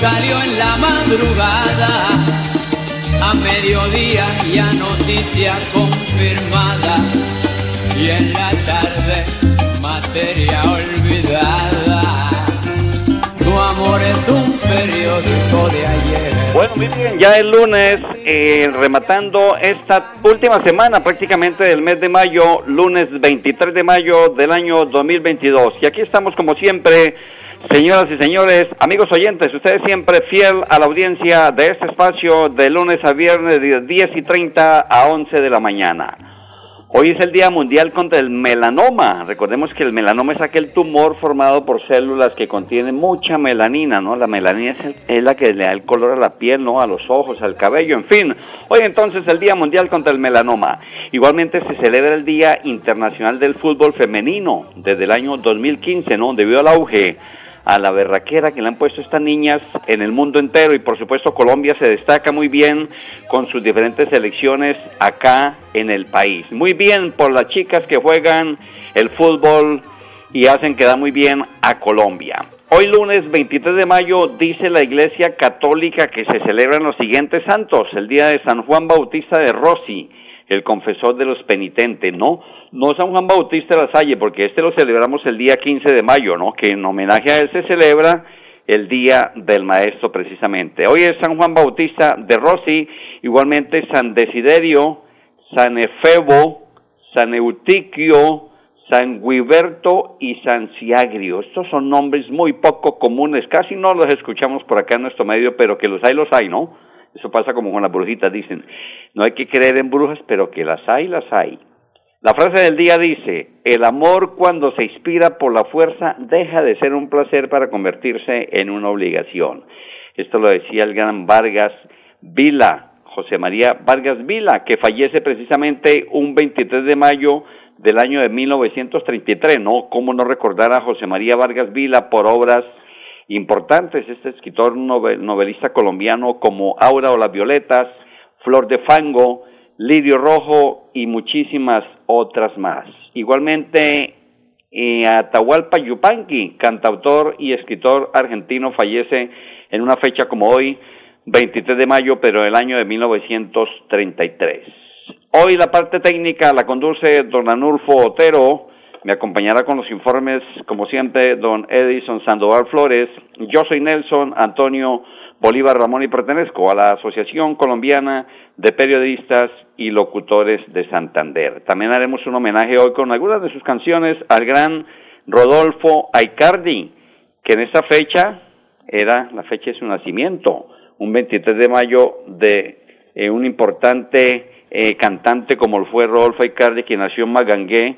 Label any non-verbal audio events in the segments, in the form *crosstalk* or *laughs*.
Salió en la madrugada, a mediodía ya noticia confirmada, y en la tarde materia olvidada. Tu amor es un periódico de ayer. Bueno, bien, ya el lunes, eh, rematando esta última semana prácticamente del mes de mayo, lunes 23 de mayo del año 2022. Y aquí estamos como siempre Señoras y señores, amigos oyentes, ustedes siempre fiel a la audiencia de este espacio de lunes a viernes de 10 y 30 a 11 de la mañana. Hoy es el Día Mundial contra el Melanoma. Recordemos que el melanoma es aquel tumor formado por células que contienen mucha melanina, ¿no? La melanina es, es, la que le da el color a la piel, ¿no? A los ojos, al cabello, en fin. Hoy entonces el Día Mundial contra el Melanoma. Igualmente se celebra el Día Internacional del Fútbol Femenino desde el año 2015, ¿no? Debido al auge a la berraquera que le han puesto estas niñas en el mundo entero y por supuesto Colombia se destaca muy bien con sus diferentes selecciones acá en el país. Muy bien por las chicas que juegan el fútbol y hacen quedar muy bien a Colombia. Hoy lunes 23 de mayo dice la Iglesia Católica que se celebran los siguientes santos, el día de San Juan Bautista de Rossi, el confesor de los penitentes, ¿no? No San Juan Bautista de la Salle, porque este lo celebramos el día 15 de mayo, ¿no? Que en homenaje a él se celebra el Día del Maestro precisamente. Hoy es San Juan Bautista de Rossi, igualmente San Desiderio, San Efebo, San Eutiquio, San Guiberto y San Ciagrio. Estos son nombres muy poco comunes, casi no los escuchamos por acá en nuestro medio, pero que los hay, los hay, ¿no? Eso pasa como con las brujitas, dicen, no hay que creer en brujas, pero que las hay, las hay. La frase del día dice, el amor cuando se inspira por la fuerza deja de ser un placer para convertirse en una obligación. Esto lo decía el gran Vargas Vila, José María Vargas Vila, que fallece precisamente un 23 de mayo del año de 1933, ¿no? ¿Cómo no recordar a José María Vargas Vila por obras importantes? Este escritor novelista colombiano como Aura o las Violetas, Flor de Fango, Lirio Rojo y muchísimas otras más. Igualmente, eh, Atahualpa Yupanqui, cantautor y escritor argentino, fallece en una fecha como hoy, 23 de mayo, pero del año de 1933. Hoy la parte técnica la conduce don Anulfo Otero, me acompañará con los informes, como siempre, don Edison Sandoval Flores. Yo soy Nelson Antonio Bolívar Ramón y pertenezco a la Asociación Colombiana de Periodistas y Locutores de Santander. También haremos un homenaje hoy con algunas de sus canciones al gran Rodolfo Aicardi, que en esta fecha era la fecha de su nacimiento, un 23 de mayo de eh, un importante eh, cantante como lo fue Rodolfo Aicardi, que nació en Magangué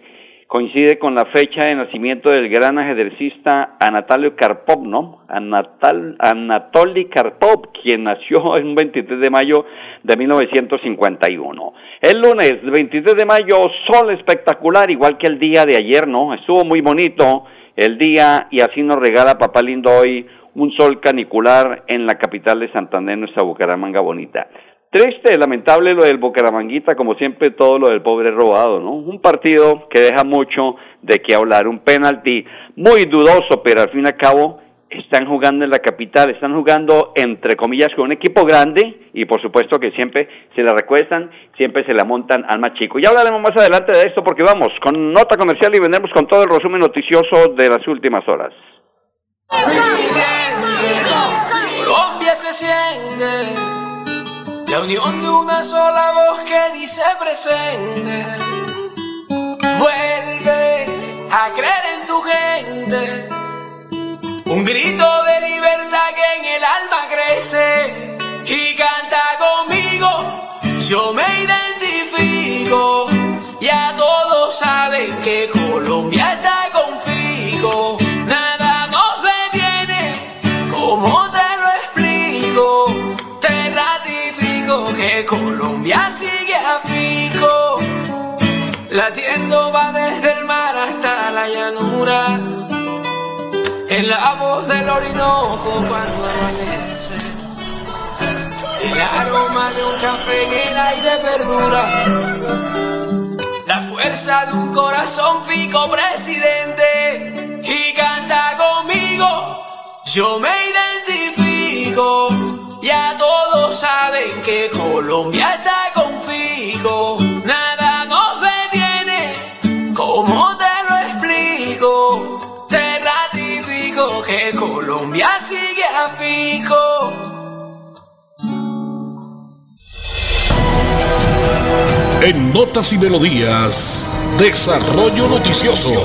coincide con la fecha de nacimiento del gran ajedrecista Anatolio Karpov, ¿no? Anatoly Karpov, quien nació en *laughs* un 23 de mayo de 1951. El lunes 23 de mayo, sol espectacular, igual que el día de ayer, ¿no? Estuvo muy bonito el día y así nos regala Papá Lindo hoy un sol canicular en la capital de Santander, nuestra Bucaramanga bonita. Triste, lamentable lo del Bucaramanguita, como siempre todo lo del pobre robado, ¿no? Un partido que deja mucho de qué hablar, un penalti muy dudoso, pero al fin y al cabo están jugando en la capital, están jugando entre comillas con un equipo grande y por supuesto que siempre se la recuestan, siempre se la montan al más chico. Ya hablaremos más adelante de esto porque vamos con nota comercial y vendremos con todo el resumen noticioso de las últimas horas. Colombia se siente la unión de una sola voz que dice presente. Vuelve a creer en tu gente un grito de libertad que en el alma crece y canta conmigo. Yo me identifico. Ya todos saben que Colombia está configo. Nada nos detiene. ¿Cómo que Colombia sigue a fico. Latiendo va desde el mar hasta la llanura en la voz del Orinoco cuando amanece. El aroma de un café en el aire verdura. La fuerza de un corazón fico presidente. Y canta conmigo, yo me identifico. Ya todos saben que Colombia está configo. Nada nos detiene, ¿cómo te lo explico? que Colombia sigue a fico. En Notas y Melodías, Desarrollo Noticioso.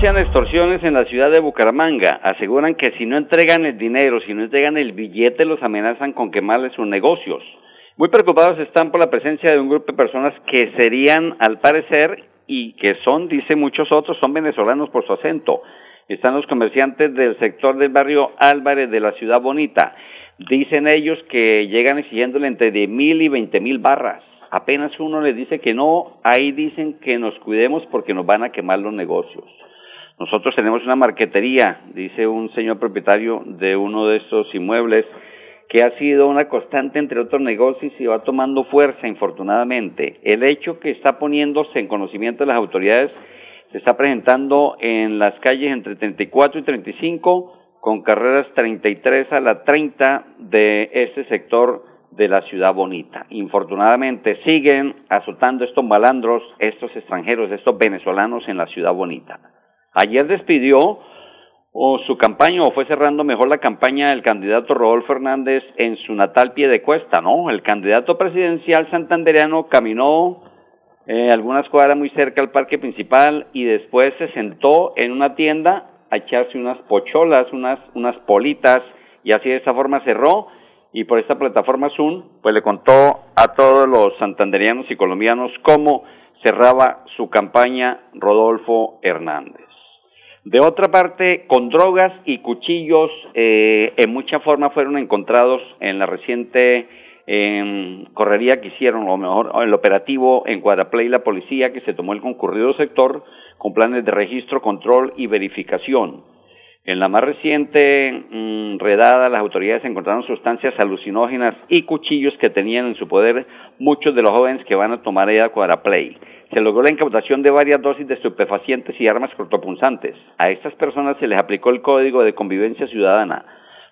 Denuncian extorsiones en la ciudad de Bucaramanga. Aseguran que si no entregan el dinero, si no entregan el billete, los amenazan con quemarles sus negocios. Muy preocupados están por la presencia de un grupo de personas que serían, al parecer, y que son, dice muchos otros, son venezolanos por su acento. Están los comerciantes del sector del barrio Álvarez de la ciudad bonita. Dicen ellos que llegan exigiéndole entre de mil y veinte mil barras. Apenas uno les dice que no, ahí dicen que nos cuidemos porque nos van a quemar los negocios. Nosotros tenemos una marquetería, dice un señor propietario de uno de estos inmuebles, que ha sido una constante entre otros negocios y va tomando fuerza, infortunadamente. El hecho que está poniéndose en conocimiento de las autoridades se está presentando en las calles entre 34 y 35, con carreras 33 a la 30 de ese sector de la ciudad bonita. Infortunadamente siguen azotando estos malandros, estos extranjeros, estos venezolanos en la ciudad bonita. Ayer despidió o su campaña o fue cerrando mejor la campaña del candidato Rodolfo Hernández en su natal pie de cuesta, ¿no? El candidato presidencial santandereano caminó eh, algunas cuadras muy cerca al parque principal y después se sentó en una tienda a echarse unas pocholas, unas, unas politas y así de esa forma cerró y por esta plataforma Zoom pues le contó a todos los santandereanos y colombianos cómo cerraba su campaña Rodolfo Hernández. De otra parte, con drogas y cuchillos eh, en mucha forma fueron encontrados en la reciente em, correría que hicieron, o mejor, el operativo en Guadaplay, la policía que se tomó el concurrido sector con planes de registro, control y verificación. En la más reciente mm, redada, las autoridades encontraron sustancias alucinógenas y cuchillos que tenían en su poder muchos de los jóvenes que van a tomar a Cuadraplay se logró la incautación de varias dosis de estupefacientes y armas cortopunzantes. A estas personas se les aplicó el Código de Convivencia Ciudadana.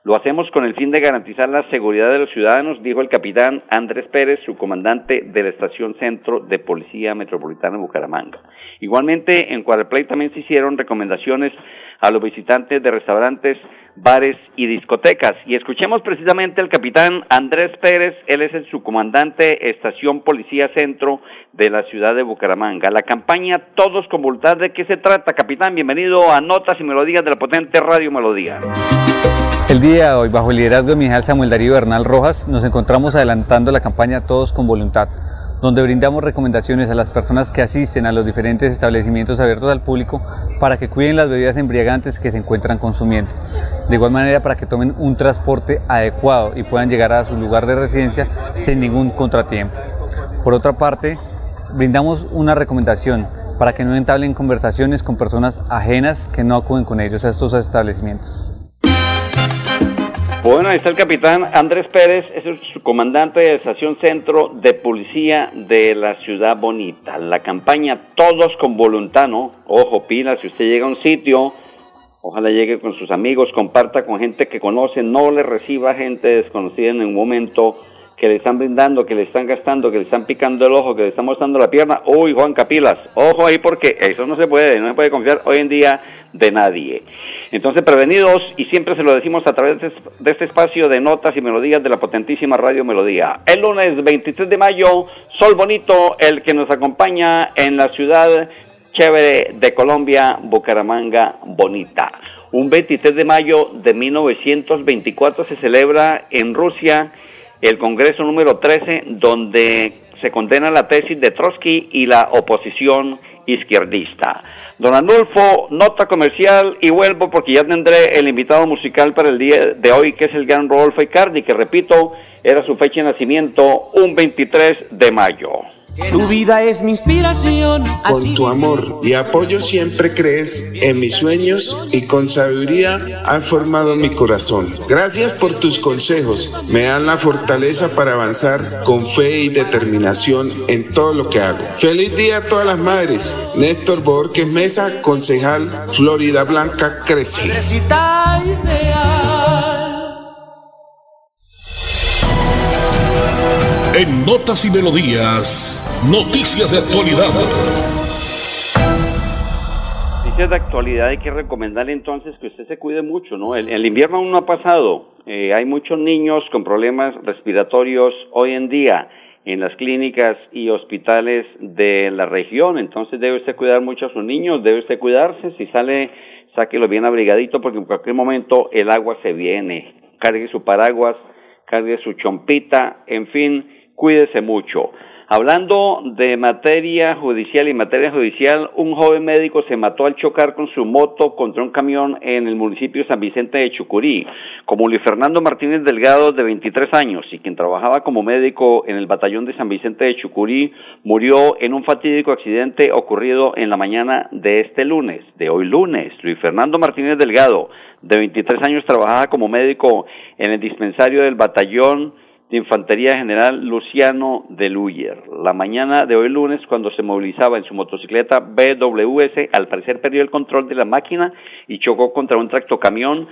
Lo hacemos con el fin de garantizar la seguridad de los ciudadanos, dijo el capitán Andrés Pérez, su comandante de la Estación Centro de Policía Metropolitana de Bucaramanga. Igualmente, en Cuadreplay también se hicieron recomendaciones a los visitantes de restaurantes, bares y discotecas. Y escuchemos precisamente al capitán Andrés Pérez, él es el subcomandante Estación Policía Centro de la ciudad de Bucaramanga. La campaña Todos con Voluntad, ¿de qué se trata, capitán? Bienvenido a Notas y Melodías de la potente Radio Melodía. El día de hoy, bajo el liderazgo de mi Samuel Darío Bernal Rojas, nos encontramos adelantando la campaña Todos con Voluntad, donde brindamos recomendaciones a las personas que asisten a los diferentes establecimientos abiertos al público para que cuiden las bebidas embriagantes que se encuentran consumiendo. De igual manera, para que tomen un transporte adecuado y puedan llegar a su lugar de residencia sin ningún contratiempo. Por otra parte, brindamos una recomendación para que no entablen conversaciones con personas ajenas que no acuden con ellos a estos establecimientos. Bueno, ahí está el capitán Andrés Pérez, es el comandante de Estación Centro de Policía de la Ciudad Bonita. La campaña Todos con Voluntad, ¿no? Ojo, pila, si usted llega a un sitio Ojalá llegue con sus amigos, comparta con gente que conoce, no le reciba gente desconocida en un momento que le están brindando, que le están gastando, que le están picando el ojo, que le están mostrando la pierna. Uy, Juan Capilas, ojo ahí porque eso no se puede, no se puede confiar hoy en día de nadie. Entonces, prevenidos, y siempre se lo decimos a través de, este espacio de notas y melodías de la potentísima Radio Melodía. El lunes 23 de mayo, Sol Bonito, el que nos acompaña en la ciudad chévere de Colombia, Bucaramanga Bonita. Un 23 de mayo de 1924 se celebra en Rusia el Congreso número 13, donde se condena la tesis de Trotsky y la oposición izquierdista. Don Anulfo, nota comercial y vuelvo porque ya tendré el invitado musical para el día de hoy, que es el gran Rodolfo Icardi, que repito, era su fecha de nacimiento, un 23 de mayo. Tu vida es mi inspiración. Con tu amor y apoyo siempre crees en mis sueños y con sabiduría has formado mi corazón. Gracias por tus consejos. Me dan la fortaleza para avanzar con fe y determinación en todo lo que hago. Feliz día a todas las madres. Néstor Borges Mesa, concejal Florida Blanca Crece. En Notas y Melodías, noticias de actualidad. Noticias de actualidad hay que recomendarle entonces que usted se cuide mucho, ¿no? El, invierno aún no ha pasado. Eh, hay muchos niños con problemas respiratorios hoy en día en las clínicas y hospitales de la región. Entonces debe usted cuidar mucho a sus niños, debe usted cuidarse. Si sale, sáquelo bien abrigadito porque en cualquier momento el agua se viene. Cargue su paraguas, cargue su chompita, en fin cuídese mucho. Hablando de materia judicial y materia judicial, un joven médico se mató al chocar con su moto contra un camión en el municipio de San Vicente de Chucurí. Como Luis Fernando Martínez Delgado, de 23 años, y quien trabajaba como médico en el batallón de San Vicente de Chucurí, murió en un fatídico accidente ocurrido en la mañana de este lunes, de hoy lunes. Luis Fernando Martínez Delgado, de 23 años, trabajaba como médico en el dispensario del batallón de Infantería General Luciano de Luyer. La mañana de hoy lunes, cuando se movilizaba en su motocicleta BWS, al parecer perdió el control de la máquina y chocó contra un tractocamión,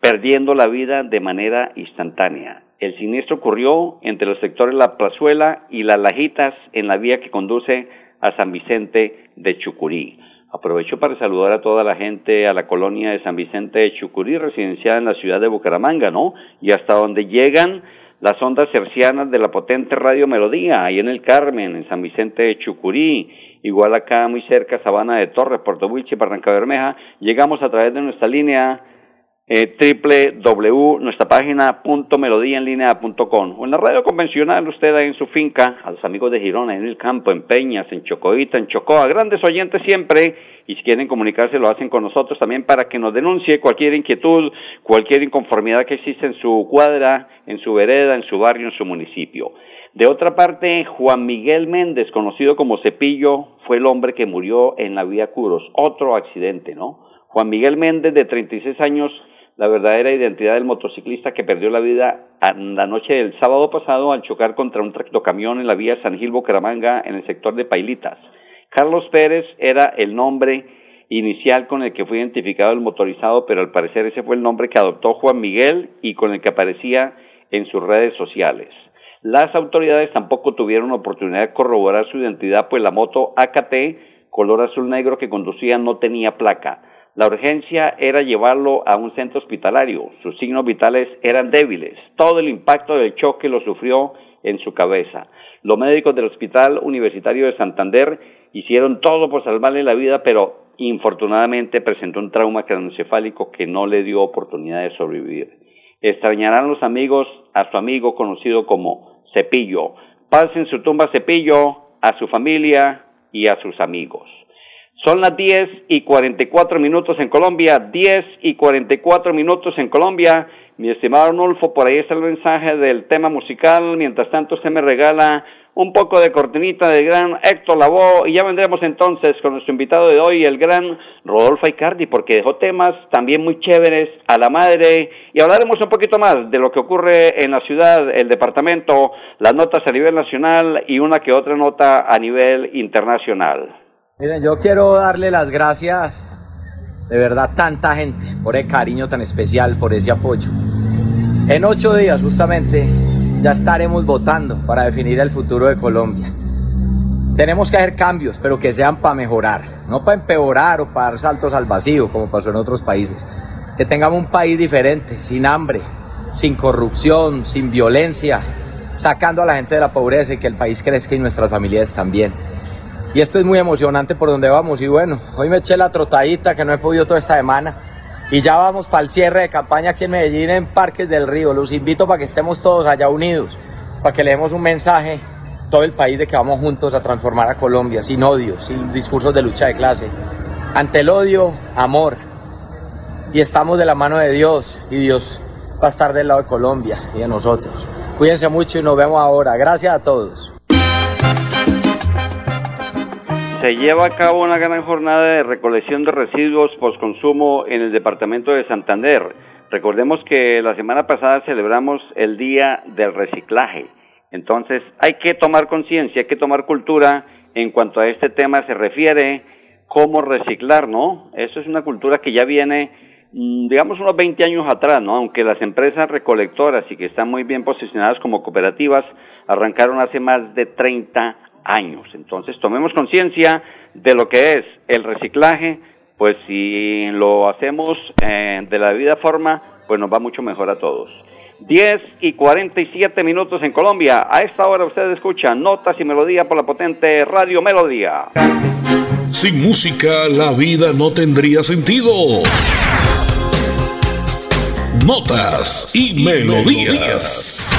perdiendo la vida de manera instantánea. El siniestro ocurrió entre los sectores La Plazuela y Las Lajitas en la vía que conduce a San Vicente de Chucurí. Aprovecho para saludar a toda la gente, a la colonia de San Vicente de Chucurí, residenciada en la ciudad de Bucaramanga, ¿no? Y hasta donde llegan las ondas cercianas de la potente Radio Melodía, ahí en el Carmen, en San Vicente de Chucurí, igual acá muy cerca, Sabana de Torres, Puerto Wilche, Barranca Bermeja, llegamos a través de nuestra línea eh, o en la radio convencional, usted en su finca, a los amigos de Girona, en el campo, en Peñas, en Chocoita, en Chocoa, grandes oyentes siempre, y si quieren comunicarse lo hacen con nosotros también para que nos denuncie cualquier inquietud, cualquier inconformidad que existe en su cuadra, en su vereda, en su barrio, en su municipio. De otra parte, Juan Miguel Méndez, conocido como Cepillo, fue el hombre que murió en la vía Curos, otro accidente, ¿no? Juan Miguel Méndez, de 36 años, la verdadera identidad del motociclista que perdió la vida la noche del sábado pasado al chocar contra un tractocamión en la vía San Gil Bucaramanga en el sector de Pailitas. Carlos Pérez era el nombre inicial con el que fue identificado el motorizado, pero al parecer ese fue el nombre que adoptó Juan Miguel y con el que aparecía en sus redes sociales. Las autoridades tampoco tuvieron oportunidad de corroborar su identidad, pues la moto AKT color azul negro que conducía no tenía placa. La urgencia era llevarlo a un centro hospitalario. Sus signos vitales eran débiles. Todo el impacto del choque lo sufrió en su cabeza. Los médicos del Hospital Universitario de Santander hicieron todo por salvarle la vida, pero infortunadamente presentó un trauma craneoencefálico que no le dio oportunidad de sobrevivir. Extrañarán los amigos a su amigo conocido como Cepillo. Pasen su tumba Cepillo, a su familia y a sus amigos. Son las 10 y 44 minutos en Colombia, 10 y 44 minutos en Colombia. Mi estimado Arnulfo, por ahí está el mensaje del tema musical. Mientras tanto, usted me regala un poco de cortinita del gran Héctor Lavoe y ya vendremos entonces con nuestro invitado de hoy, el gran Rodolfo Icardi, porque dejó temas también muy chéveres a la madre y hablaremos un poquito más de lo que ocurre en la ciudad, el departamento, las notas a nivel nacional y una que otra nota a nivel internacional. Miren, yo quiero darle las gracias de verdad tanta gente por el cariño tan especial, por ese apoyo. En ocho días justamente ya estaremos votando para definir el futuro de Colombia. Tenemos que hacer cambios, pero que sean para mejorar, no para empeorar o para dar saltos al vacío, como pasó en otros países. Que tengamos un país diferente, sin hambre, sin corrupción, sin violencia, sacando a la gente de la pobreza y que el país crezca y nuestras familias también. Y esto es muy emocionante por donde vamos. Y bueno, hoy me eché la trotadita que no he podido toda esta semana. Y ya vamos para el cierre de campaña aquí en Medellín, en Parques del Río. Los invito para que estemos todos allá unidos, para que leemos un mensaje todo el país de que vamos juntos a transformar a Colombia, sin odio, sin discursos de lucha de clase. Ante el odio, amor. Y estamos de la mano de Dios y Dios va a estar del lado de Colombia y de nosotros. Cuídense mucho y nos vemos ahora. Gracias a todos. Se lleva a cabo una gran jornada de recolección de residuos postconsumo en el departamento de Santander. Recordemos que la semana pasada celebramos el Día del Reciclaje. Entonces hay que tomar conciencia, hay que tomar cultura en cuanto a este tema se refiere, cómo reciclar, ¿no? Eso es una cultura que ya viene, mm, digamos, unos 20 años atrás, ¿no? Aunque las empresas recolectoras y que están muy bien posicionadas como cooperativas arrancaron hace más de 30 años. Entonces tomemos conciencia de lo que es el reciclaje, pues si lo hacemos eh, de la debida forma, pues nos va mucho mejor a todos. 10 y 47 minutos en Colombia. A esta hora ustedes escuchan Notas y Melodía por la potente Radio Melodía. Sin música la vida no tendría sentido. Notas y, melodías.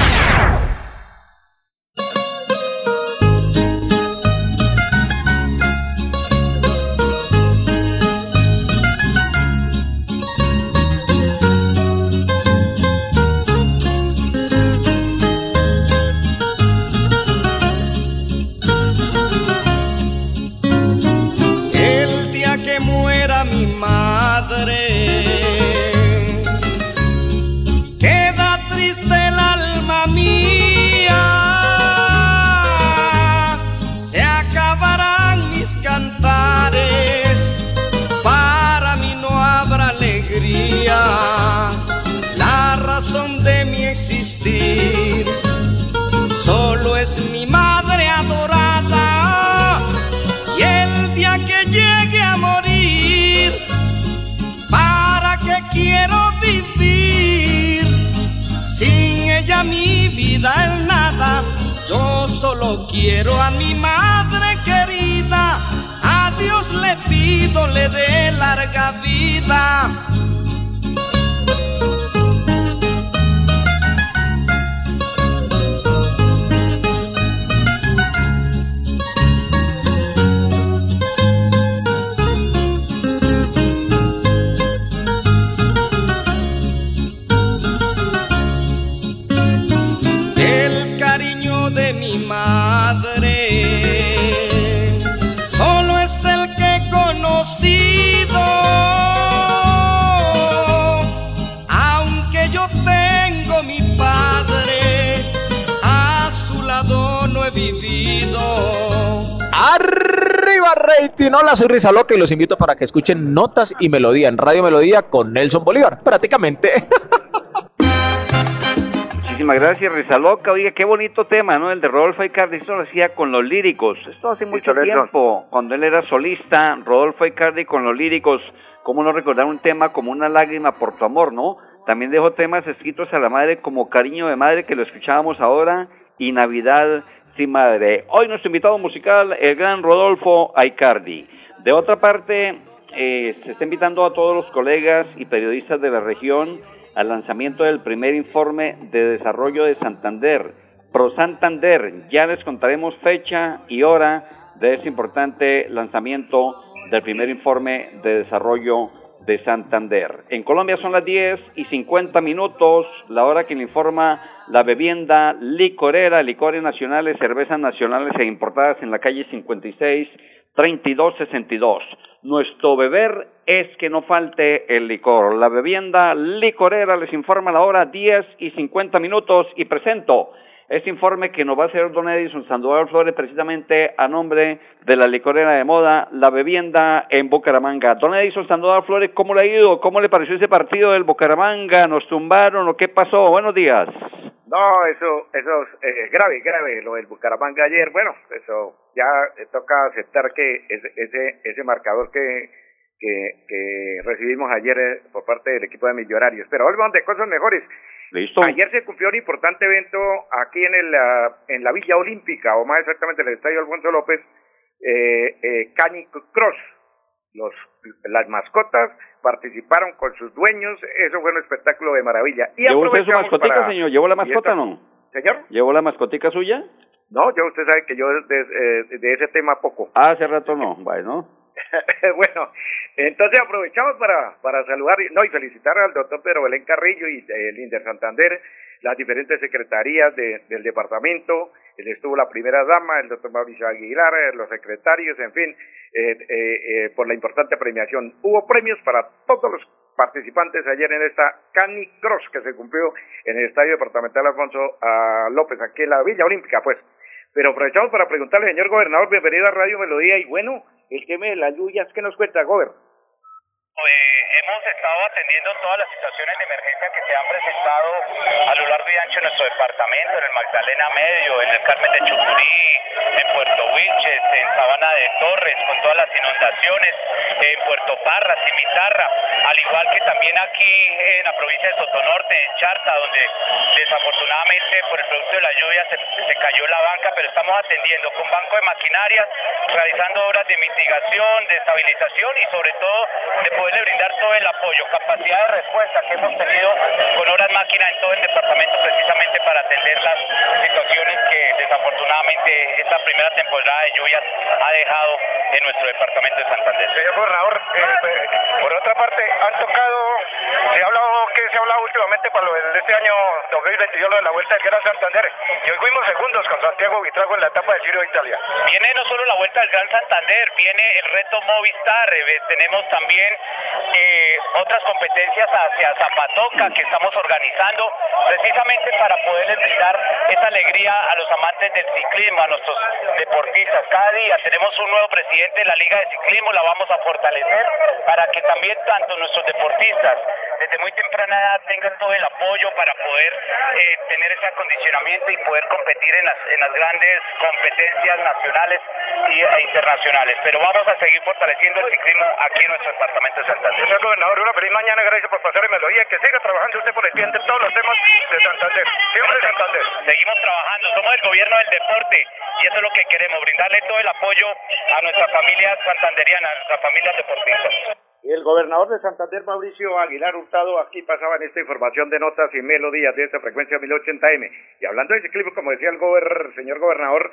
Quiero a mi madre querida, a Dios le pido le dé larga vida. Rating. Hola, soy Risa Loca y los invito para que escuchen Notas y Melodía en Radio Melodía con Nelson Bolívar, prácticamente. *laughs* Muchísimas gracias, Risa Loca. Oiga, qué bonito tema, ¿no? El de Rodolfo Icardi, esto lo hacía con los líricos. Esto hace mucho tiempo, cuando él era solista, Rodolfo Icardi con los líricos. ¿Cómo no recordar un tema como Una lágrima por tu amor, no? También dejó temas escritos a la madre como Cariño de Madre, que lo escuchábamos ahora, y Navidad madre. Hoy nuestro invitado musical, el gran Rodolfo Aicardi. De otra parte, eh, se está invitando a todos los colegas y periodistas de la región al lanzamiento del primer informe de desarrollo de Santander, Pro Santander. Ya les contaremos fecha y hora de ese importante lanzamiento del primer informe de desarrollo de Santander. En Colombia son las 10 y 50 minutos, la hora que le informa la bebienda licorera, licores nacionales, cervezas nacionales e importadas en la calle 56 3262. Nuestro beber es que no falte el licor. La bebienda licorera les informa la hora 10 y 50 minutos y presento este informe que nos va a hacer don Edison Sandoval Flores precisamente a nombre de la licorera de moda, la bebienda en Bucaramanga. Don Edison Sandoval Flores, ¿cómo le ha ido? ¿Cómo le pareció ese partido del Bucaramanga? ¿Nos tumbaron o qué pasó? Buenos días. No, eso, eso es eh, grave, grave, lo del Bucaramanga ayer. Bueno, eso ya toca aceptar que ese, ese, ese marcador que, que, que recibimos ayer eh, por parte del equipo de Millonarios. Pero volvamos de cosas mejores. Listo. Ayer se cumplió un importante evento aquí en, el, ah, en la Villa Olímpica, o más exactamente en el Estadio Alfonso López, eh, eh, Cani Cross. Los, las mascotas participaron con sus dueños, eso fue un espectáculo de maravilla. Y ¿Llevó usted su mascotica, para- señor? ¿Llevó la mascota o no? ¿Señor? ¿Llevó la mascotica suya? No, yo usted sabe que yo de, eh, de ese tema poco. Ah, hace rato no, bueno. *laughs* bueno, entonces aprovechamos para, para saludar y- no, y felicitar al doctor Pedro Belén Carrillo y el Inder Santander, las diferentes secretarías de- del departamento, estuvo la primera dama, el doctor Mauricio Aguilar, los secretarios, en fin, eh, eh, eh, por la importante premiación. Hubo premios para todos los participantes ayer en esta Cani Cross que se cumplió en el Estadio Departamental Alfonso ah, López, aquí en la Villa Olímpica, pues. Pero aprovechamos para preguntarle, señor gobernador, bienvenido a Radio Melodía, y bueno, el tema de las lluvias, ¿qué nos cuenta, gober? Eh, hemos estado atendiendo todas las situaciones de emergencia que se han presentado a lo ancho de nuestro departamento, en el Magdalena Medio, en el Carmen de Chucurí, en Puerto Wilches, en Sabana de Torres, con todas las inundaciones, en Puerto Parra, Cimitarra, al igual que también aquí en la provincia de Sotonorte, en Charta, donde desafortunadamente por el producto de la lluvia se, se cayó la banca, pero estamos atendiendo con banco de maquinarias, realizando obras de mitigación, de estabilización y sobre todo de poderle brindar todo el apoyo, capacidad de respuesta que hemos tenido con obras máquinas en todo el departamento precisamente para atender las situaciones que desafortunadamente esta primera temporada de lluvias ha dejado en nuestro departamento de Santander. Señor por otra parte, han tocado, se ha hablado, que se ha hablado últimamente para lo de este año 2022, lo de la Vuelta de Gran Santander, y hoy fuimos segundos con Santiago Vitrago en la etapa del Giro de Italia. Viene no solo la vuelta al Gran Santander, viene el reto Movistar, eh, tenemos también eh, otras competencias hacia Zapatoca que estamos organizando precisamente para poderles brindar esa alegría a los amantes del ciclismo, a nuestros deportistas. Cada día tenemos un nuevo presidente de la Liga de Ciclismo, la vamos a fortalecer para que también tanto nuestros deportistas desde muy temprana edad tengan todo el apoyo para poder eh, tener ese acondicionamiento y poder competir en las, en las grandes competencias nacionales y, e internacionales. Pero vamos a seguir fortaleciendo el ciclismo aquí en nuestro departamento de Santander. Señor gobernador, una feliz mañana, gracias por pasar en Melodía, que siga trabajando usted por el bien de todos los temas de Santander. Siempre Santander. Seguimos trabajando, somos el gobierno del deporte y eso es lo que queremos, brindarle todo el apoyo a nuestras familias santanderianas, a nuestras familias Y el gobernador de Santander, Mauricio Aguilar Hurtado, aquí pasaba en esta información de notas y melodías de esta frecuencia 1080M. Y hablando de ciclismo, como decía el gober- señor gobernador,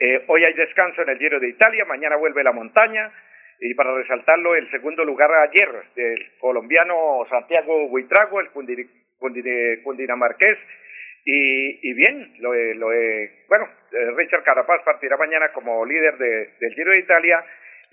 eh, hoy hay descanso en el Giro de Italia, mañana vuelve la montaña. Y para resaltarlo, el segundo lugar ayer del colombiano Santiago Buitrago, el cundiri- cundiri- cundinamarqués. Y, y bien, lo de, lo de- bueno, eh, Richard Carapaz partirá mañana como líder de- del Giro de Italia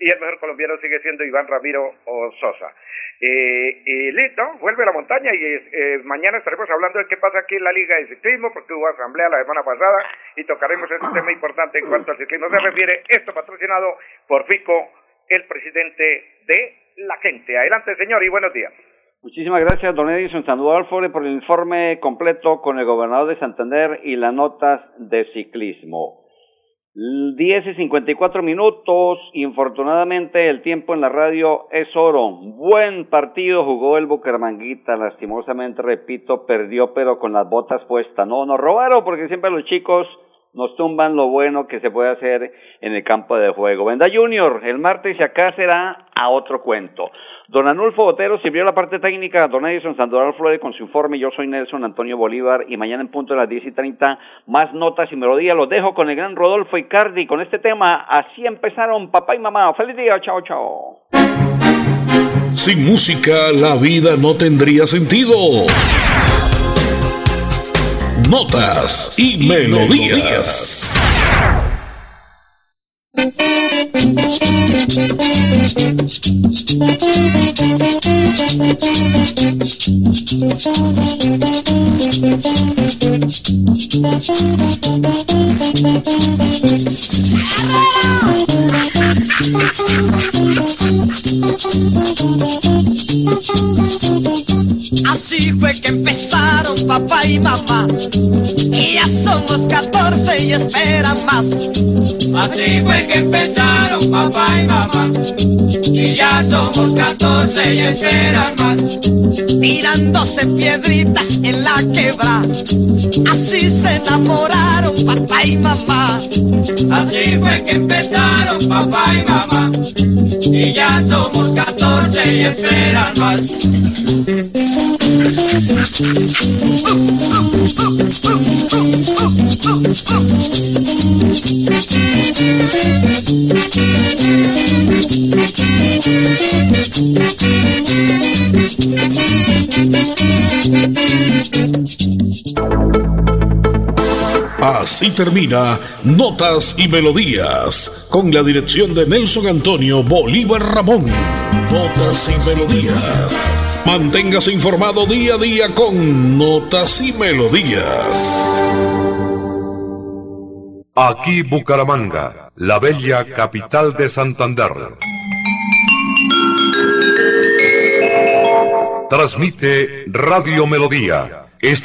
y el mejor colombiano sigue siendo Iván Ramiro Sosa. Eh, y listo, vuelve a la montaña y eh, mañana estaremos hablando de qué pasa aquí en la Liga de Ciclismo, porque hubo asamblea la semana pasada y tocaremos este tema importante en cuanto al ciclismo se refiere. Esto patrocinado por Fico, el presidente de la gente. Adelante, señor, y buenos días. Muchísimas gracias, don Edison Sandoval por el informe completo con el gobernador de Santander y las notas de ciclismo. 10 y 54 minutos. Infortunadamente, el tiempo en la radio es oro. Buen partido jugó el Bucaramanguita. Lastimosamente, repito, perdió, pero con las botas puestas. No, nos robaron porque siempre los chicos nos tumban lo bueno que se puede hacer en el campo de juego. Venda Junior, el martes y acá será a otro cuento. Don Anulfo Botero sirvió la parte técnica, don Edison Sandoval Flores con su informe, yo soy Nelson Antonio Bolívar y mañana en punto de las 10 y 30 más notas y melodías, los dejo con el gran Rodolfo Icardi con este tema, así empezaron papá y mamá, feliz día, chao chao. Sin música la vida no tendría sentido. Notas y melodías. Así fue que empezaron papá y mamá. Y ya somos 14 y esperan más. Así fue que empezaron papá y mamá. Y ya somos 14 y esperan más. Tirándose piedritas en la quebra. Así se enamoraron papá y mamá. Así fue que empezaron papá y mamá. Y ya somos 14 y esperan más. Así termina Notas y Melodías, con la dirección de Nelson Antonio Bolívar Ramón. Notas y Melodías. Manténgase informado día a día con Notas y Melodías. Aquí Bucaramanga, la bella capital de Santander. Transmite Radio Melodía. Esta